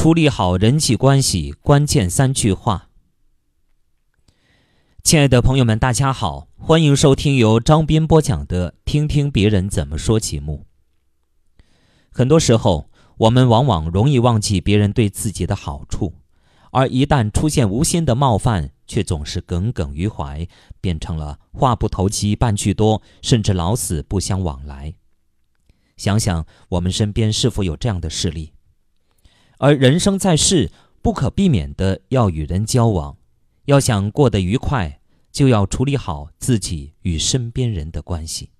处理好人际关系关键三句话。亲爱的朋友们，大家好，欢迎收听由张斌播讲的《听听别人怎么说》节目。很多时候，我们往往容易忘记别人对自己的好处，而一旦出现无心的冒犯，却总是耿耿于怀，变成了话不投机半句多，甚至老死不相往来。想想我们身边是否有这样的事例？而人生在世，不可避免的要与人交往。要想过得愉快，就要处理好自己与身边人的关系。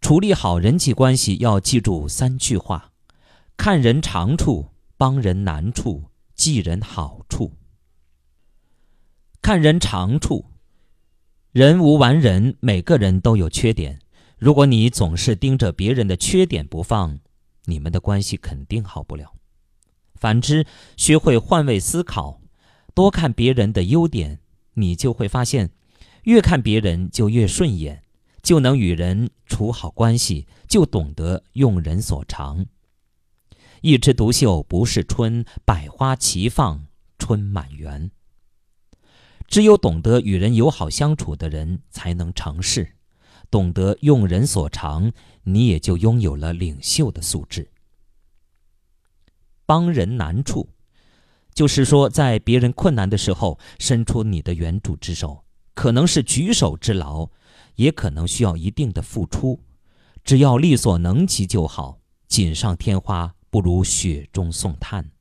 处理好人际关系，要记住三句话：看人长处，帮人难处，记人好处。看人长处，人无完人，每个人都有缺点。如果你总是盯着别人的缺点不放，你们的关系肯定好不了。反之，学会换位思考。多看别人的优点，你就会发现，越看别人就越顺眼，就能与人处好关系，就懂得用人所长。一枝独秀不是春，百花齐放春满园。只有懂得与人友好相处的人，才能成事。懂得用人所长，你也就拥有了领袖的素质。帮人难处。就是说，在别人困难的时候，伸出你的援助之手，可能是举手之劳，也可能需要一定的付出。只要力所能及就好。锦上添花不如雪中送炭。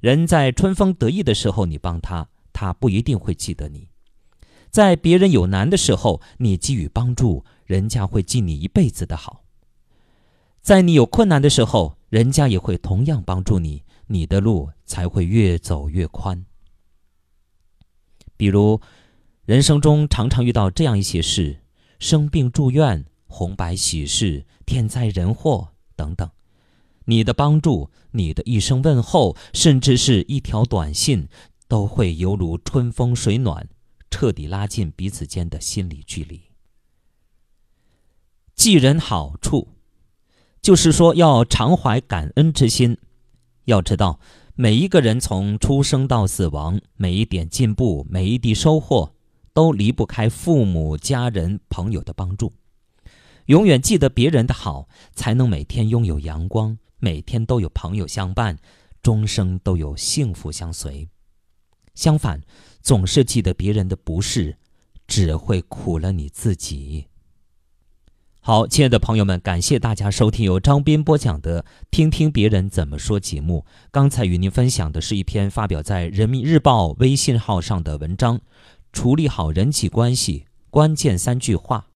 人在春风得意的时候，你帮他，他不一定会记得你；在别人有难的时候，你给予帮助，人家会记你一辈子的好。在你有困难的时候，人家也会同样帮助你。你的路才会越走越宽。比如，人生中常常遇到这样一些事：生病住院、红白喜事、天灾人祸等等。你的帮助、你的一声问候，甚至是一条短信，都会犹如春风水暖，彻底拉近彼此间的心理距离。记人好处，就是说要常怀感恩之心。要知道，每一个人从出生到死亡，每一点进步，每一滴收获，都离不开父母、家人、朋友的帮助。永远记得别人的好，才能每天拥有阳光，每天都有朋友相伴，终生都有幸福相随。相反，总是记得别人的不是，只会苦了你自己。好，亲爱的朋友们，感谢大家收听由张斌播讲的《听听别人怎么说》节目。刚才与您分享的是一篇发表在人民日报微信号上的文章，处理好人际关系关键三句话。